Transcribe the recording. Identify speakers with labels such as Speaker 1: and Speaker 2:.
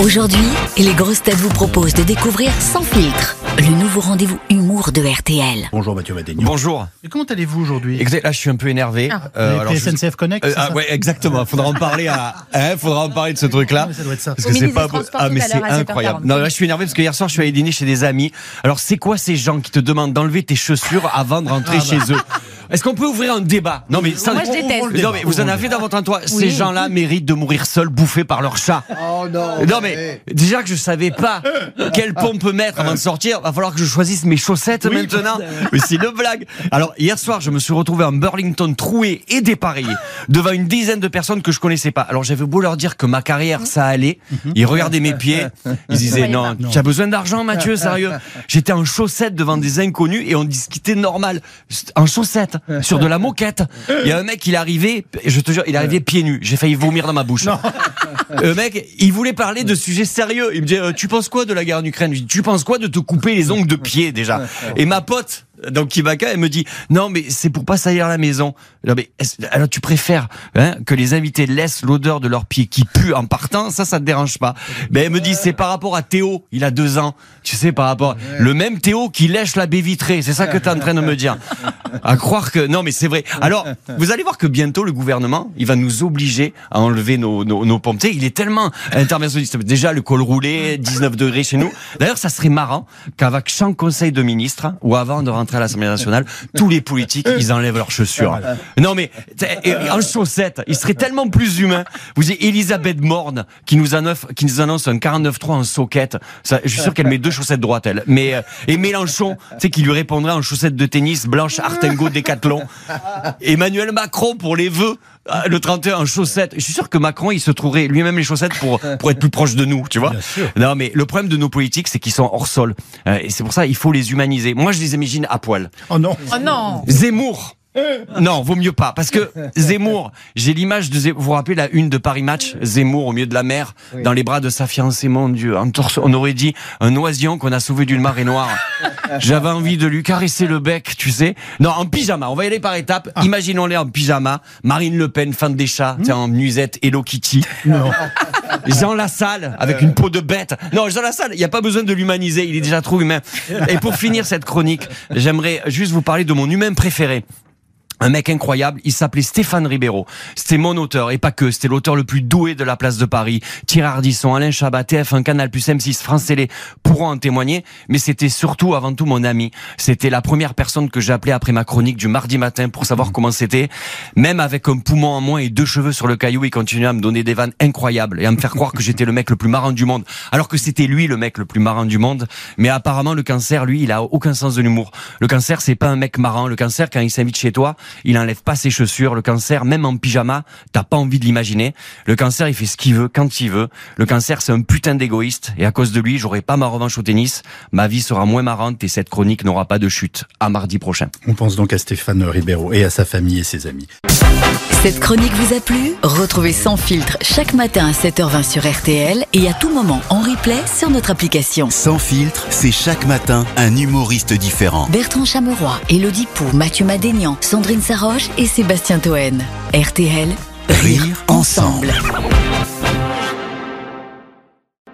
Speaker 1: Aujourd'hui, les grosses têtes vous proposent de découvrir Sans filtre, le nouveau rendez-vous humour de RTL.
Speaker 2: Bonjour Mathieu Madénion.
Speaker 3: Bonjour.
Speaker 2: Et comment allez-vous aujourd'hui?
Speaker 3: Exact, là, je suis un peu énervé.
Speaker 2: Vous
Speaker 3: Euh, alors, je-
Speaker 2: SNCF Connect
Speaker 3: Euh,
Speaker 2: c'est
Speaker 3: ah,
Speaker 2: ça?
Speaker 3: ouais, exactement. Faudra en parler à, hein, faudra en parler de ce truc-là.
Speaker 2: Ça doit être ça.
Speaker 3: Parce
Speaker 4: Au
Speaker 3: que c'est
Speaker 4: ministre
Speaker 3: pas,
Speaker 4: des Transports
Speaker 3: ah, mais
Speaker 4: à
Speaker 3: c'est
Speaker 4: l'heure à 7h40.
Speaker 3: incroyable. Non, là, je suis énervé parce que hier soir, je suis allé dîner chez des amis. Alors, c'est quoi ces gens qui te demandent d'enlever tes chaussures avant de rentrer
Speaker 2: Ah, bah.
Speaker 3: chez eux? Est-ce qu'on peut ouvrir un débat? Non, mais ça,
Speaker 4: Moi, je déteste.
Speaker 3: Non, mais vous en avez dans votre entourage. Ces gens-là méritent de mourir seuls, bouffés par leur chat.
Speaker 5: Oh non.
Speaker 3: Non mais déjà que je savais pas quelle pompe mettre avant de sortir, va falloir que je choisisse mes chaussettes maintenant. Mais c'est une blague. Alors hier soir, je me suis retrouvé en Burlington troué et dépareillé devant une dizaine de personnes que je connaissais pas. Alors j'avais beau leur dire que ma carrière ça allait, ils regardaient mes pieds, ils disaient non, tu as besoin d'argent Mathieu, sérieux. J'étais en chaussettes devant des inconnus et on discutait normal, en chaussettes sur de la moquette. Il y a un mec il est arrivé, je te jure, il est arrivé pieds nus. J'ai failli vomir dans ma bouche. Le mec, il voulait parler de sujets sérieux. Il me dit, euh, tu penses quoi de la guerre en Ukraine? Je dis, tu penses quoi de te couper les ongles de pied déjà? Et ma pote, donc Kibaka, elle me dit, non mais c'est pour pas salir la maison. Non mais alors tu préfères hein, que les invités laissent l'odeur de leurs pieds qui pue en partant? Ça, ça te dérange pas Mais elle me dit, c'est par rapport à Théo, il a deux ans. Tu sais, par rapport le même Théo qui lèche la baie vitrée. C'est ça que tu es en train de me dire. À croire que non mais c'est vrai. Alors vous allez voir que bientôt le gouvernement il va nous obliger à enlever nos nos, nos pompes. Il est tellement interventionniste. Déjà le col roulé 19 degrés chez nous. D'ailleurs ça serait marrant qu'avec chaque conseil de ministre ou avant de rentrer à l'Assemblée nationale tous les politiques ils enlèvent leurs chaussures. Non mais en chaussettes ils seraient tellement plus humains. Vous avez Elisabeth Morne qui nous annonce qui nous annonce un 49.3 en soquette. Ça, je suis sûr qu'elle met deux chaussettes droites elle. Mais euh, et Mélenchon tu sais qui lui répondrait en chaussettes de tennis blanches Artengo Décathlon. Emmanuel Macron pour les vœux le 31 en chaussettes. Je suis sûr que Macron, il se trouverait lui-même les chaussettes pour pour être plus proche de nous, tu vois. Non, mais le problème de nos politiques, c'est qu'ils sont hors sol. Euh, et c'est pour ça il faut les humaniser. Moi, je les imagine à poil.
Speaker 2: Oh non.
Speaker 4: Oh non
Speaker 3: Zemmour. Non, vaut mieux pas. Parce que Zemmour, j'ai l'image de Zemmour. Vous vous rappelez la une de Paris Match Zemmour au milieu de la mer, dans les bras de sa fiancée, mon Dieu. En torse, on aurait dit un oisillon qu'on a sauvé d'une marée noire. J'avais envie de lui caresser le bec, tu sais. Non, en pyjama. On va y aller par étapes. Imaginons-les en pyjama. Marine Le Pen, fan des chats, sais, en nuisette, Hello Kitty.
Speaker 2: Non.
Speaker 3: Jean Lassalle avec une peau de bête. Non, Jean Lassalle, il n'y a pas besoin de l'humaniser, il est déjà trop humain. Et pour finir cette chronique, j'aimerais juste vous parler de mon humain préféré. Un mec incroyable, il s'appelait Stéphane Ribeiro. C'était mon auteur, et pas que, c'était l'auteur le plus doué de la place de Paris. Thierry Ardisson, Alain Chabat, TF1, Canal+, M6, France Télé pourront en témoigner, mais c'était surtout, avant tout, mon ami. C'était la première personne que j'ai appelée après ma chronique du mardi matin pour savoir comment c'était. Même avec un poumon en moins et deux cheveux sur le caillou, il continuait à me donner des vannes incroyables et à me faire croire que j'étais le mec le plus marrant du monde. Alors que c'était lui le mec le plus marrant du monde. Mais apparemment, le cancer, lui, il a aucun sens de l'humour. Le cancer, c'est pas un mec marrant. Le cancer, quand il s'invite chez toi, il enlève pas ses chaussures. Le cancer, même en pyjama, t'as pas envie de l'imaginer. Le cancer, il fait ce qu'il veut, quand il veut. Le cancer, c'est un putain d'égoïste. Et à cause de lui, j'aurai pas ma revanche au tennis. Ma vie sera moins marrante et cette chronique n'aura pas de chute. À mardi prochain.
Speaker 2: On pense donc à Stéphane Ribeiro et à sa famille et ses amis.
Speaker 1: Cette chronique vous a plu? Retrouvez Sans filtre chaque matin à 7h20 sur RTL et à tout moment en replay sur notre application.
Speaker 6: Sans filtre, c'est chaque matin un humoriste différent.
Speaker 1: Bertrand Chameroy, Elodie Pou, Mathieu Madénian, Sandrine Saroche et Sébastien Toen. RTL,
Speaker 6: Rire ensemble.